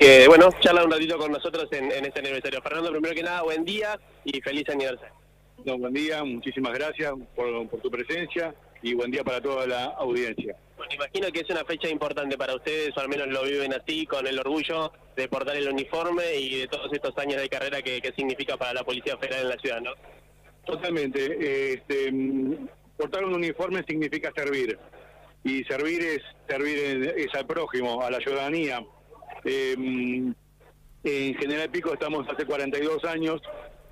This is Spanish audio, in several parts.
que, bueno, charla un ratito con nosotros en, en este aniversario. Fernando, primero que nada, buen día y feliz aniversario. No, buen día, muchísimas gracias por, por tu presencia y buen día para toda la audiencia. Bueno, imagino que es una fecha importante para ustedes, o al menos lo viven así, con el orgullo de portar el uniforme y de todos estos años de carrera que, que significa para la Policía Federal en la ciudad, ¿no? Totalmente. Este, mm, portar un uniforme significa servir. Y servir es servir es al prójimo, a la ciudadanía. Eh, en General Pico estamos hace 42 años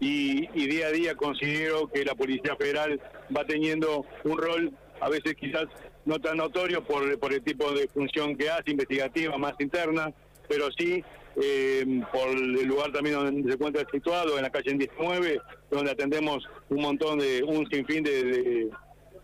y, y día a día considero que la Policía Federal va teniendo un rol a veces quizás no tan notorio por, por el tipo de función que hace, investigativa, más interna, pero sí eh, por el lugar también donde se encuentra situado, en la calle 19, donde atendemos un montón de, un sinfín de, de,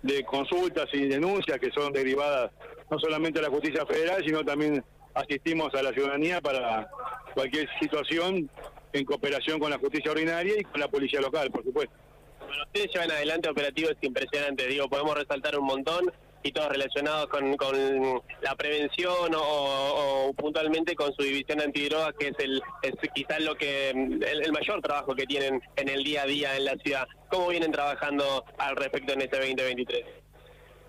de consultas y denuncias que son derivadas no solamente de la justicia federal, sino también asistimos a la ciudadanía para cualquier situación en cooperación con la justicia ordinaria y con la policía local, por supuesto. Bueno, ustedes llevan adelante operativos impresionantes, digo, podemos resaltar un montón y todos relacionados con, con la prevención o, puntualmente con su división antidrogas, que es el es quizás lo que el mayor trabajo que tienen en el día a día en la ciudad. ¿Cómo vienen trabajando al respecto en este 2023?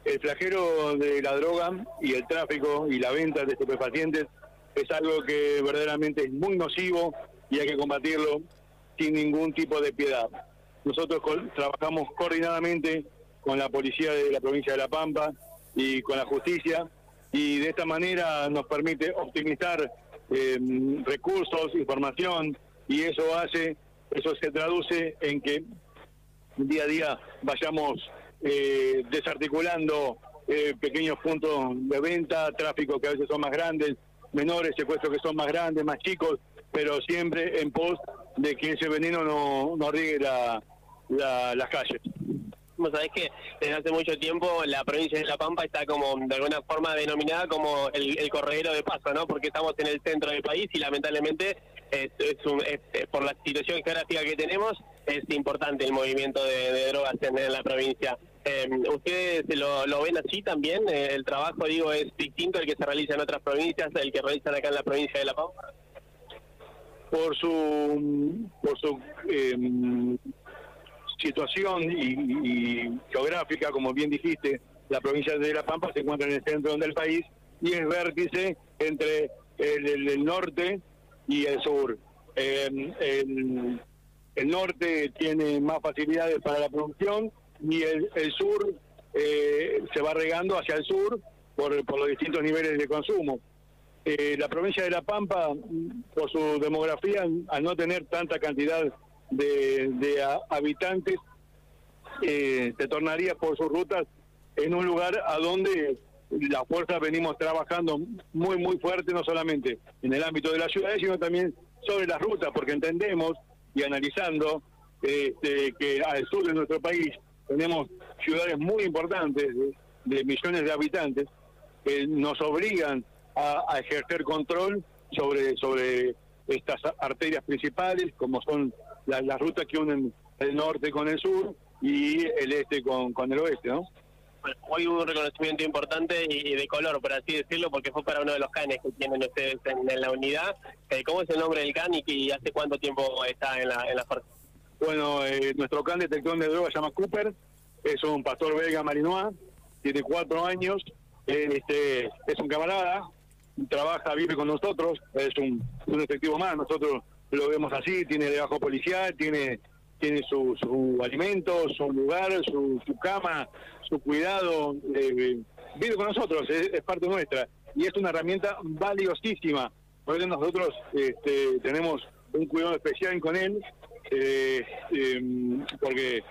El flagelo de la droga y el tráfico y la venta de estupefacientes es algo que verdaderamente es muy nocivo y hay que combatirlo sin ningún tipo de piedad. Nosotros trabajamos coordinadamente con la policía de la provincia de La Pampa y con la justicia y de esta manera nos permite optimizar eh, recursos, información y eso hace, eso se traduce en que día a día vayamos eh, desarticulando eh, pequeños puntos de venta, tráfico que a veces son más grandes, menores, secuestros que son más grandes, más chicos, pero siempre en pos de que ese veneno no, no riegue la, la- las calles. Vos sabés que desde hace mucho tiempo la provincia de La Pampa está como de alguna forma denominada como el, el corredero de paso, ¿no? Porque estamos en el centro del país y lamentablemente es, un- por la situación geográfica que tenemos es importante el movimiento de, drogas en, la provincia. Eh, ¿Ustedes lo, ven así también? Eh, ¿El trabajo, digo, es distinto al que se realiza en otras provincias, el que realizan acá en la provincia de La Pampa? por su por su eh, situación y, y geográfica, como bien dijiste, la provincia de La Pampa se encuentra en el centro del país y es vértice entre el norte y el sur. Eh, el, norte tiene más facilidades para la producción y el, el sur eh, se va regando hacia el sur por, por los distintos niveles de consumo. Eh, la provincia de La Pampa, por su demografía, al no tener tanta cantidad de, de a- habitantes, eh, se tornaría por sus rutas en un lugar a donde las fuerzas venimos trabajando muy, muy fuerte, no solamente en el ámbito de las ciudades, sino también sobre las rutas, porque entendemos y analizando este, que al sur de nuestro país tenemos ciudades muy importantes, de, millones de habitantes, que nos obligan a, a ejercer control sobre sobre estas arterias principales, como son la- las rutas que unen el norte con el sur y el este con, con el oeste, ¿no? Hoy hubo un reconocimiento importante y de color, por así decirlo, porque fue para uno de los canes que tienen ustedes en, la unidad. Eh, ¿Cómo es el nombre del can y, y hace cuánto tiempo está en la, en la fuerza? Bueno, eh, nuestro can detector de drogas se llama Cooper, es un pastor belga malinois, tiene cuatro años, este, es un camarada, trabaja, vive con nosotros, es un, un efectivo más, nosotros lo vemos así, tiene debajo policial, tiene tiene su, su alimento, su lugar, su, su cama, su cuidado, eh, vive con nosotros, es, parte nuestra y es una herramienta valiosísima. Por eso nosotros este, tenemos un cuidado especial con él, eh, eh, porque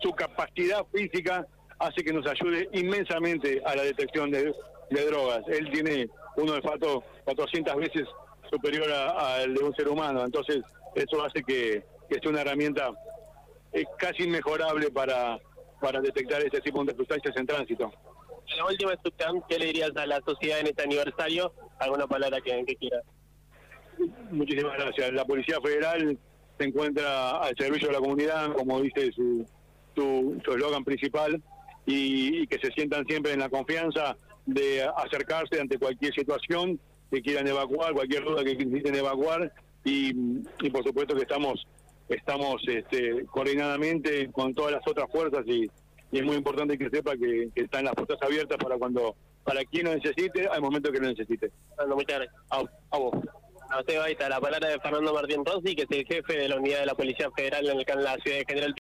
su capacidad física hace que nos ayude inmensamente a la detección de, de drogas. Él tiene un olfato 400 veces superior al de un ser humano, entonces eso hace que, que sea una herramienta eh, casi inmejorable para, para detectar este tipo de sustancias en tránsito. La última subcam, ¿qué le dirías a la sociedad en este aniversario? ¿Alguna palabra que, que quieras? Muchísimas gracias. La Policía Federal se encuentra al servicio de la comunidad, como dice su su su eslogan principal, y, y que se sientan siempre en la confianza de acercarse ante cualquier situación que quieran evacuar, cualquier duda que necesiten evacuar y, y por supuesto que estamos estamos este, coordinadamente con todas las otras fuerzas y, y es muy importante que sepa que, que, están las puertas abiertas para cuando para quien lo necesite al momento que lo necesite. Fernando, muchas gracias. A, a vos. A usted, ahí está la palabra de Fernando Martín Rossi, que es el jefe de la unidad de la Policía Federal en, el, en la ciudad de General